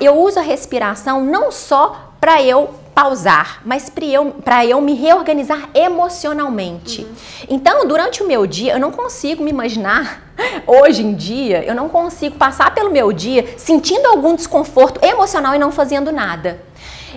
eu uso a respiração não só para eu pausar, mas para eu, eu me reorganizar emocionalmente. Uhum. Então, durante o meu dia, eu não consigo me imaginar, <laughs> hoje em dia, eu não consigo passar pelo meu dia sentindo algum desconforto emocional e não fazendo nada.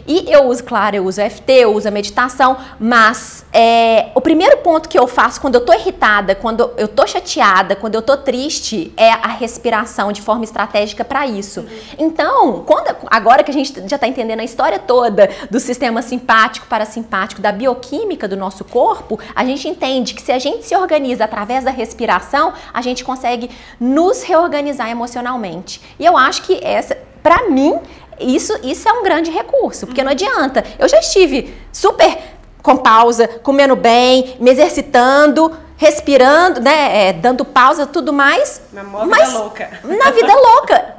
E eu uso, claro, eu uso FT, eu uso a meditação, mas é, o primeiro ponto que eu faço quando eu tô irritada, quando eu tô chateada, quando eu tô triste, é a respiração de forma estratégica para isso. Uhum. Então, quando, agora que a gente já tá entendendo a história toda do sistema simpático, parasimpático, da bioquímica do nosso corpo, a gente entende que se a gente se organiza através da respiração, a gente consegue nos reorganizar emocionalmente. E eu acho que essa, para mim, isso, isso é um grande recurso, porque não adianta. Eu já estive super com pausa, comendo bem, me exercitando, respirando, né, é, dando pausa, tudo mais. Na vida louca. Na vida louca,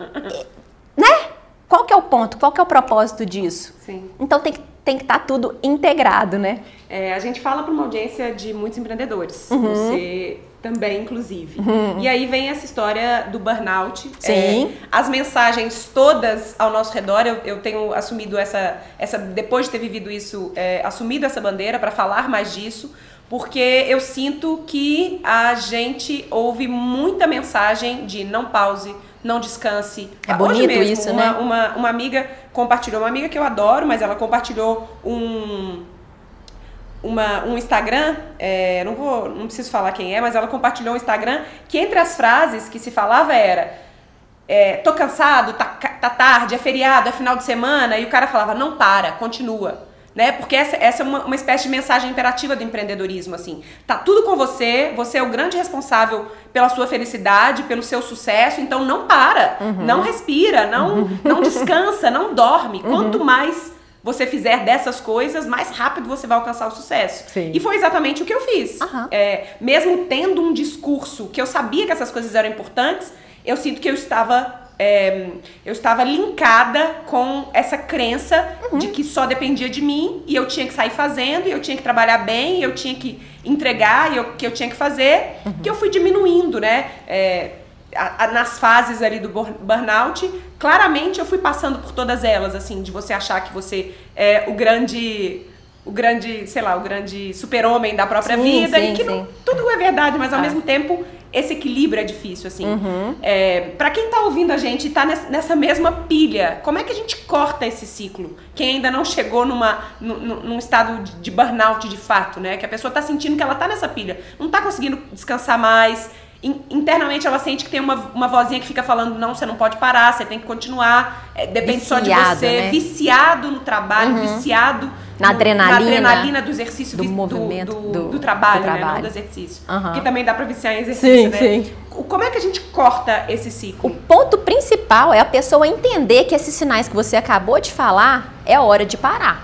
né? Qual que é o ponto? Qual que é o propósito disso? Sim. Então tem que tem que estar tá tudo integrado, né? É, a gente fala para uma audiência de muitos empreendedores. Uhum. Você também, inclusive. Uhum. E aí vem essa história do burnout. Sim. É, as mensagens todas ao nosso redor, eu, eu, tenho assumido essa, essa, depois de ter vivido isso, é, assumido essa bandeira para falar mais disso, porque eu sinto que a gente ouve muita mensagem de não pause, não descanse. É bonito mesmo, isso, uma, né? Uma, uma amiga compartilhou, uma amiga que eu adoro, mas ela compartilhou um uma, um Instagram, é, não vou, não preciso falar quem é, mas ela compartilhou um Instagram que entre as frases que se falava era é, tô cansado, tá, tá tarde, é feriado, é final de semana, e o cara falava, não para, continua. Né? Porque essa, essa é uma, uma espécie de mensagem imperativa do empreendedorismo, assim. Tá tudo com você, você é o grande responsável pela sua felicidade, pelo seu sucesso, então não para, uhum. não respira, não, não descansa, não dorme. Uhum. Quanto mais você fizer dessas coisas, mais rápido você vai alcançar o sucesso. Sim. E foi exatamente o que eu fiz. Uhum. É, mesmo tendo um discurso que eu sabia que essas coisas eram importantes, eu sinto que eu estava é, eu estava linkada com essa crença uhum. de que só dependia de mim e eu tinha que sair fazendo, e eu tinha que trabalhar bem, e eu tinha que entregar, e eu, que eu tinha que fazer, uhum. que eu fui diminuindo, né? É, a, a, nas fases ali do burnout, claramente eu fui passando por todas elas, assim, de você achar que você é o grande o grande, sei lá, o grande super-homem da própria sim, vida sim, e que não, tudo é verdade, mas ao ah. mesmo tempo esse equilíbrio é difícil, assim. Uhum. É, para quem tá ouvindo a gente e tá nessa mesma pilha, como é que a gente corta esse ciclo? Quem ainda não chegou numa, num, num estado de burnout de fato, né? Que a pessoa tá sentindo que ela tá nessa pilha, não tá conseguindo descansar mais, internamente ela sente que tem uma, uma vozinha que fica falando, não, você não pode parar, você tem que continuar. É, depende viciado, só de você. Né? Viciado no trabalho, uhum. viciado na, no, adrenalina, na adrenalina do exercício do, do movimento do, do, do trabalho, trabalho, né? Não do exercício. Uhum. Porque também dá pra viciar em exercício, sim, né? Sim. Como é que a gente corta esse ciclo? O ponto principal é a pessoa entender que esses sinais que você acabou de falar é hora de parar.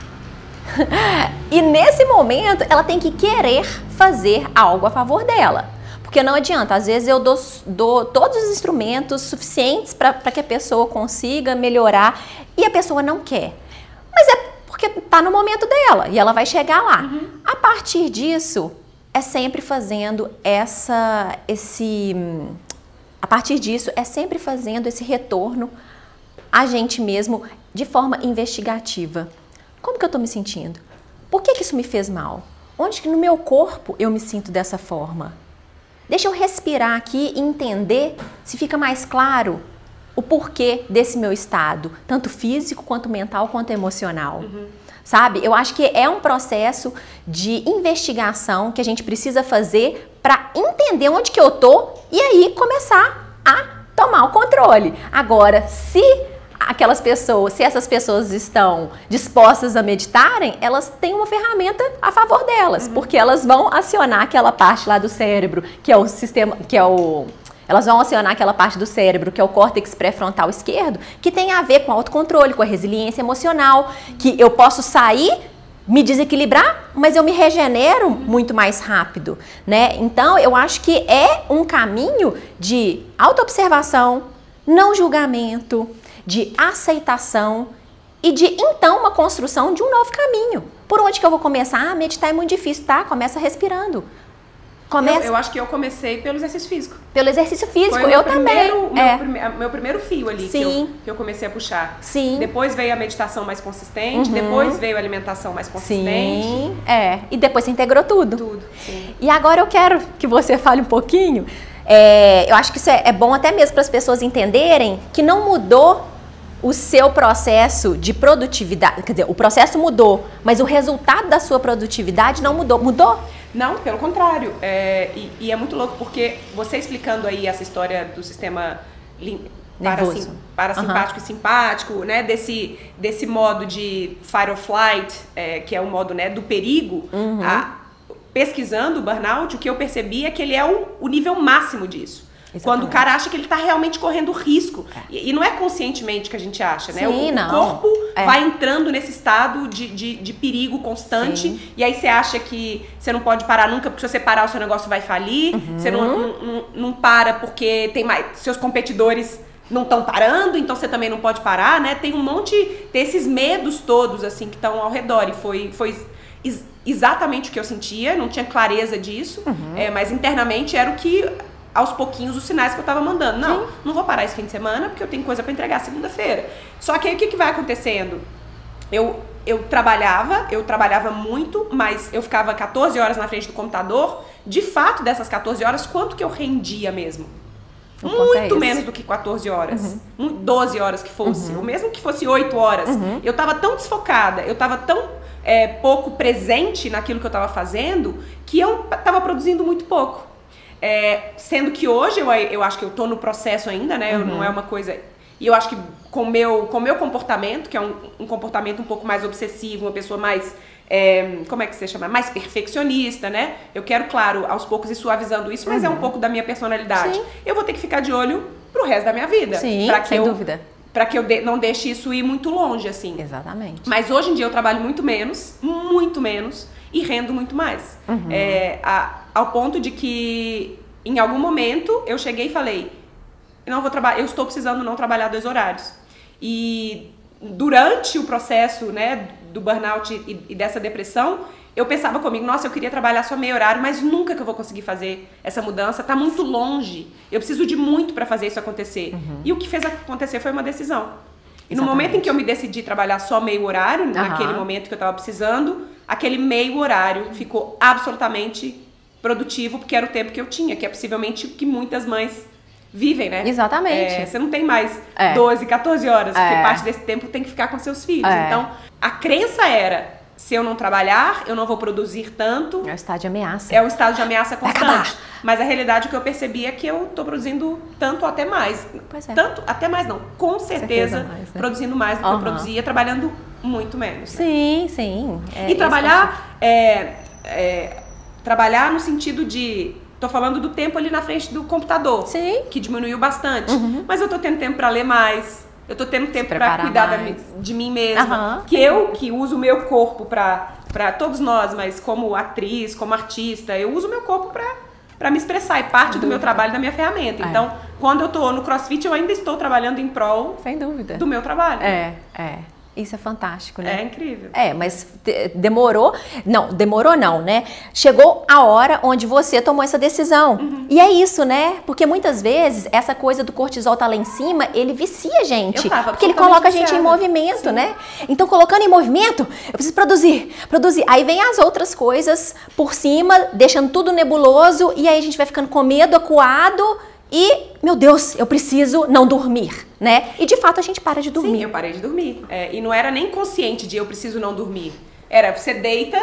<laughs> e nesse momento ela tem que querer fazer algo a favor dela. Porque não adianta, às vezes eu dou, dou todos os instrumentos suficientes para que a pessoa consiga melhorar e a pessoa não quer. Mas é porque tá no momento dela e ela vai chegar lá. Uhum. A partir disso, é sempre fazendo essa esse a partir disso é sempre fazendo esse retorno a gente mesmo de forma investigativa. Como que eu estou me sentindo? Por que, que isso me fez mal? Onde que no meu corpo eu me sinto dessa forma? Deixa eu respirar aqui e entender se fica mais claro o porquê desse meu estado, tanto físico quanto mental quanto emocional. Uhum. Sabe? Eu acho que é um processo de investigação que a gente precisa fazer para entender onde que eu tô e aí começar a tomar o controle. Agora, se aquelas pessoas, se essas pessoas estão dispostas a meditarem, elas têm uma ferramenta a favor delas, uhum. porque elas vão acionar aquela parte lá do cérebro, que é o sistema, que é o elas vão acionar aquela parte do cérebro, que é o córtex pré-frontal esquerdo, que tem a ver com autocontrole, com a resiliência emocional, que eu posso sair me desequilibrar, mas eu me regenero muito mais rápido, né? Então, eu acho que é um caminho de autoobservação, não julgamento, de aceitação e de então uma construção de um novo caminho. Por onde que eu vou começar? Ah, meditar é muito difícil, tá? Começa respirando. Começa... Eu, eu, acho que eu comecei pelo exercício físico. Pelo exercício físico, Foi eu primeiro, também. Meu, é. prime, meu primeiro fio ali que eu, que eu, comecei a puxar. Sim. Depois veio a meditação mais consistente, uhum. depois veio a alimentação mais consistente. Sim, é. E depois você integrou tudo. Tudo, sim. E agora eu quero que você fale um pouquinho. É, eu acho que isso é, é bom até mesmo para as pessoas entenderem que não mudou o seu processo de produtividade, quer dizer, o processo mudou, mas o resultado da sua produtividade não mudou. Mudou? Não, pelo contrário. É, e, e, é muito louco porque você explicando aí essa história do sistema parasim, parasimpático uhum. e simpático, né? Desse, desse modo de fight or flight, é, que é o modo né, do perigo, uhum. a, pesquisando o burnout, o que eu percebi é que ele é o, o nível máximo disso. Exatamente. Quando o cara acha que ele está realmente correndo risco. É. E, e, não é conscientemente que a gente acha, né? Sim, o, não. o corpo é. vai entrando nesse estado de, de, de perigo constante. Sim. E aí você acha que você não pode parar nunca, porque se você parar o seu negócio vai falir. Uhum. Você não, não, não, não para porque tem mais. Seus competidores não estão parando, então você também não pode parar, né? Tem um monte desses medos todos, assim, que estão ao redor. E foi, foi exatamente o que eu sentia, não tinha clareza disso, uhum. é, mas internamente era o que aos pouquinhos os sinais que eu estava mandando. Não, Sim. não vou parar esse fim de semana porque eu tenho coisa para entregar segunda-feira. Só que aí o que, que vai acontecendo? Eu, eu trabalhava, eu trabalhava muito, mas eu ficava 14 horas na frente do computador. De fato, dessas 14 horas, quanto que eu rendia mesmo? O muito é menos do que 14 horas. Uhum. 12 horas que fosse. Uhum. Ou mesmo que fosse 8 horas. Uhum. Eu estava tão desfocada, eu estava tão é, pouco presente naquilo que eu estava fazendo, que eu estava produzindo muito pouco. É, sendo que hoje eu, eu acho que eu tô no processo ainda, né? Uhum. Não é uma coisa. E eu acho que com meu, o com meu comportamento, que é um, um comportamento um pouco mais obsessivo, uma pessoa mais. É, como é que você chama? Mais perfeccionista, né? Eu quero, claro, aos poucos ir suavizando isso, mas uhum. é um uhum. pouco da minha personalidade. Sim. Eu vou ter que ficar de olho pro resto da minha vida. Sim, sem eu, dúvida. Pra que eu de, não deixe isso ir muito longe, assim. Exatamente. Mas hoje em dia eu trabalho muito menos, muito menos, e rendo muito mais. Uhum. É, a, ao ponto de que em algum momento eu cheguei e falei, eu não vou trabalhar, eu estou precisando não trabalhar dois horários. E durante o processo, né, do burnout e, e dessa depressão, eu pensava comigo, nossa, eu queria trabalhar só meio horário, mas nunca que eu vou conseguir fazer essa mudança, tá muito longe. Eu preciso de muito para fazer isso acontecer. Uhum. E o que fez acontecer foi uma decisão. E Exatamente. no momento em que eu me decidi trabalhar só meio horário, uhum. naquele momento que eu estava precisando, aquele meio horário ficou absolutamente produtivo, porque era o tempo que eu tinha, que é possivelmente o que muitas mães vivem, né? Exatamente. É, você não tem mais é. 12, 14 horas, porque é. parte desse tempo tem que ficar com seus filhos. É. Então, a crença era, se eu não trabalhar, eu não vou produzir tanto. É o estado de ameaça. É o estado de ameaça constante. Mas a realidade que eu percebi é que eu estou produzindo tanto até mais. Pois é. Tanto até mais não, com certeza, certeza mais, né? produzindo mais do que eu produzia, trabalhando muito menos. Né? Sim, sim. É, e trabalhar é, é, trabalhar no sentido de Tô falando do tempo ali na frente do computador, Sim. que diminuiu bastante. Uhum. Mas eu tô tendo tempo para ler mais. Eu tô tendo tempo para cuidar da, de mim mesma. Uhum. Que eu que uso o meu corpo para para todos nós, mas como atriz, como artista, eu uso o meu corpo para para me expressar e parte do meu trabalho da minha ferramenta. É. Então, quando eu tô no CrossFit, eu ainda estou trabalhando em prol Sem dúvida. do meu trabalho. É, é. Isso é fantástico, né? É incrível. É, mas demorou. Não, demorou não, né? Chegou a hora onde você tomou essa decisão. Uhum. E é isso, né? Porque muitas vezes essa coisa do cortisol tá lá em cima, ele vicia a gente. porque ele coloca a gente em movimento, Sim. né? Então, colocando em movimento, eu preciso produzir, produzir. Aí vem as outras coisas por cima, deixando tudo nebuloso, e aí a gente vai ficando com medo, acuado e, meu Deus, eu preciso não dormir, né? E de fato a gente para de dormir. Sim, eu parei de dormir. É, e não era nem consciente de eu preciso não dormir. Era você deita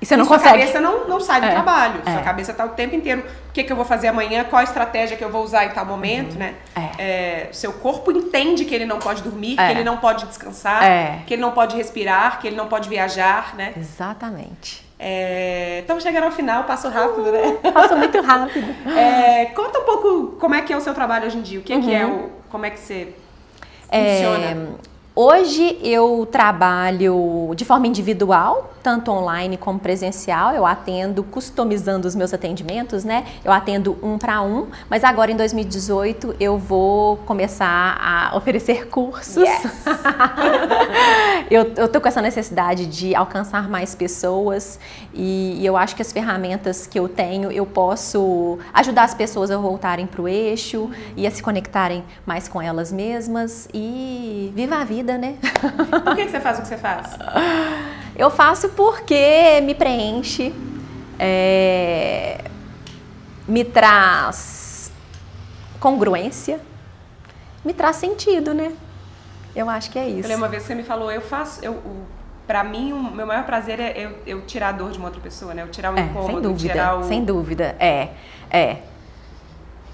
e você não e sua consegue. cabeça não, não sai do é, trabalho. É. Sua cabeça tá o tempo inteiro. O que, que eu vou fazer amanhã? Qual a estratégia que eu vou usar em tal momento, uhum. né? É. é seu corpo entende que ele não pode dormir, que é. ele não pode descansar, que ele não pode respirar, que ele não pode viajar, né? Exatamente. É, estamos chegando ao final, passo rápido, né? Passa muito rápido. <laughs> É, conta um pouco como é que é o seu trabalho hoje em dia. O que, uhum. que é uhum. o. Como é que você funciona? Hoje eu trabalho de forma individual, tanto online como presencial. Eu atendo customizando os meus atendimentos, né? Eu atendo um para um, mas agora em 2018 eu vou começar a oferecer <laughs> cursos. Yes. <laughs> eu, eu tô com essa necessidade de alcançar mais pessoas e, e eu acho que as ferramentas que eu tenho eu posso ajudar as pessoas a voltarem para o eixo e a se conectarem mais com elas mesmas e viva a vida vida, né? <laughs> Por que, você faz o que você faz? Eu faço porque me preenche, é, me traz congruência, me traz sentido, né? Eu acho que é isso. Eu lembro uma vez que você me falou, eu faço, eu, para mim, o meu maior prazer é eu, eu, tirar a dor de uma outra pessoa, né? Eu tirar o é, incômodo, sem dúvida, tirar o... Sem dúvida, é, é.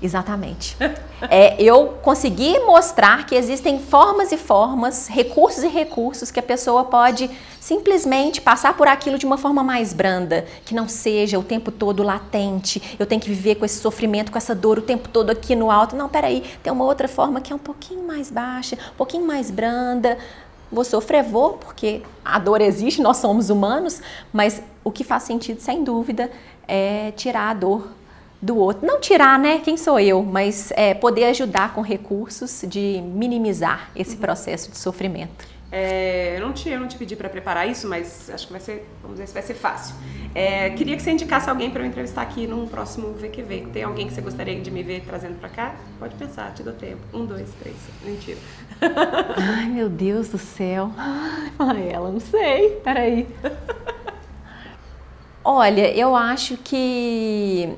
Exatamente. <laughs> é eu conseguir mostrar que existem formas e formas, recursos e recursos que a pessoa pode simplesmente passar por aquilo de uma forma mais branda, que não seja o tempo todo latente. Eu tenho que viver com esse sofrimento, com essa dor o tempo todo aqui no alto. Não, peraí, tem uma outra forma que é um pouquinho mais baixa, um pouquinho mais branda. Vou sofrer, vou, porque a dor existe, nós somos humanos, mas o que faz sentido, sem dúvida, é tirar a dor do outro. Não tirar, né? Quem sou eu? Mas é, poder ajudar com recursos de minimizar esse uhum. processo de sofrimento. É, eu, não te, eu não te pedi para preparar isso, mas acho que vai ser, vamos ver se vai ser fácil. É, queria que você indicasse alguém para eu entrevistar aqui num próximo VQV. Tem alguém que você gostaria de me ver trazendo para cá? Pode pensar, te dou tempo. Um, dois, três. Mentira. <laughs> Ai, meu Deus do céu. Ai, ela, não sei. Peraí. Olha, eu acho que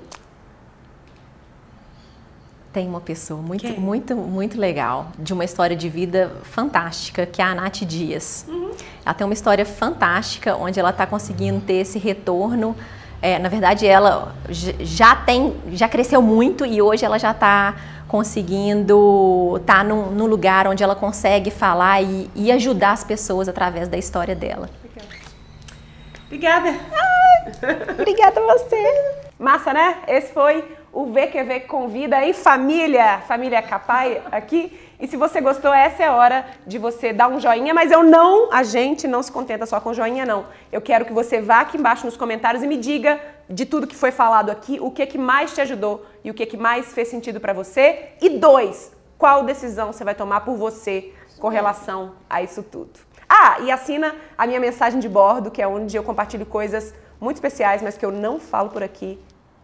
tem uma pessoa muito, muito, muito legal, de uma história de vida fantástica, que é a Nath Dias. Uhum. Ela tem uma história fantástica, onde ela está conseguindo ter esse retorno. É, na verdade, ela já tem, já cresceu muito e hoje ela já está conseguindo estar tá num, num, lugar onde ela consegue falar e, e, ajudar as pessoas através da história dela. Obrigada. Ai, obrigada a você. Massa, né? Esse foi o VQV Convida em família, família Capai aqui. E se você gostou, essa é a hora de você dar um joinha, mas eu não, a gente não se contenta só com joinha, não. Eu quero que você vá aqui embaixo nos comentários e me diga de tudo que foi falado aqui, o que que mais te ajudou e o que que mais fez sentido para você. E dois, qual decisão você vai tomar por você com relação a isso tudo. Ah, e assina a minha mensagem de bordo, que é onde eu compartilho coisas muito especiais, mas que eu não falo por aqui,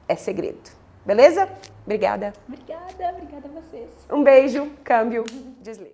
é segredo. Beleza? Obrigada. Obrigada, obrigada a vocês. Um beijo, câmbio, desliga.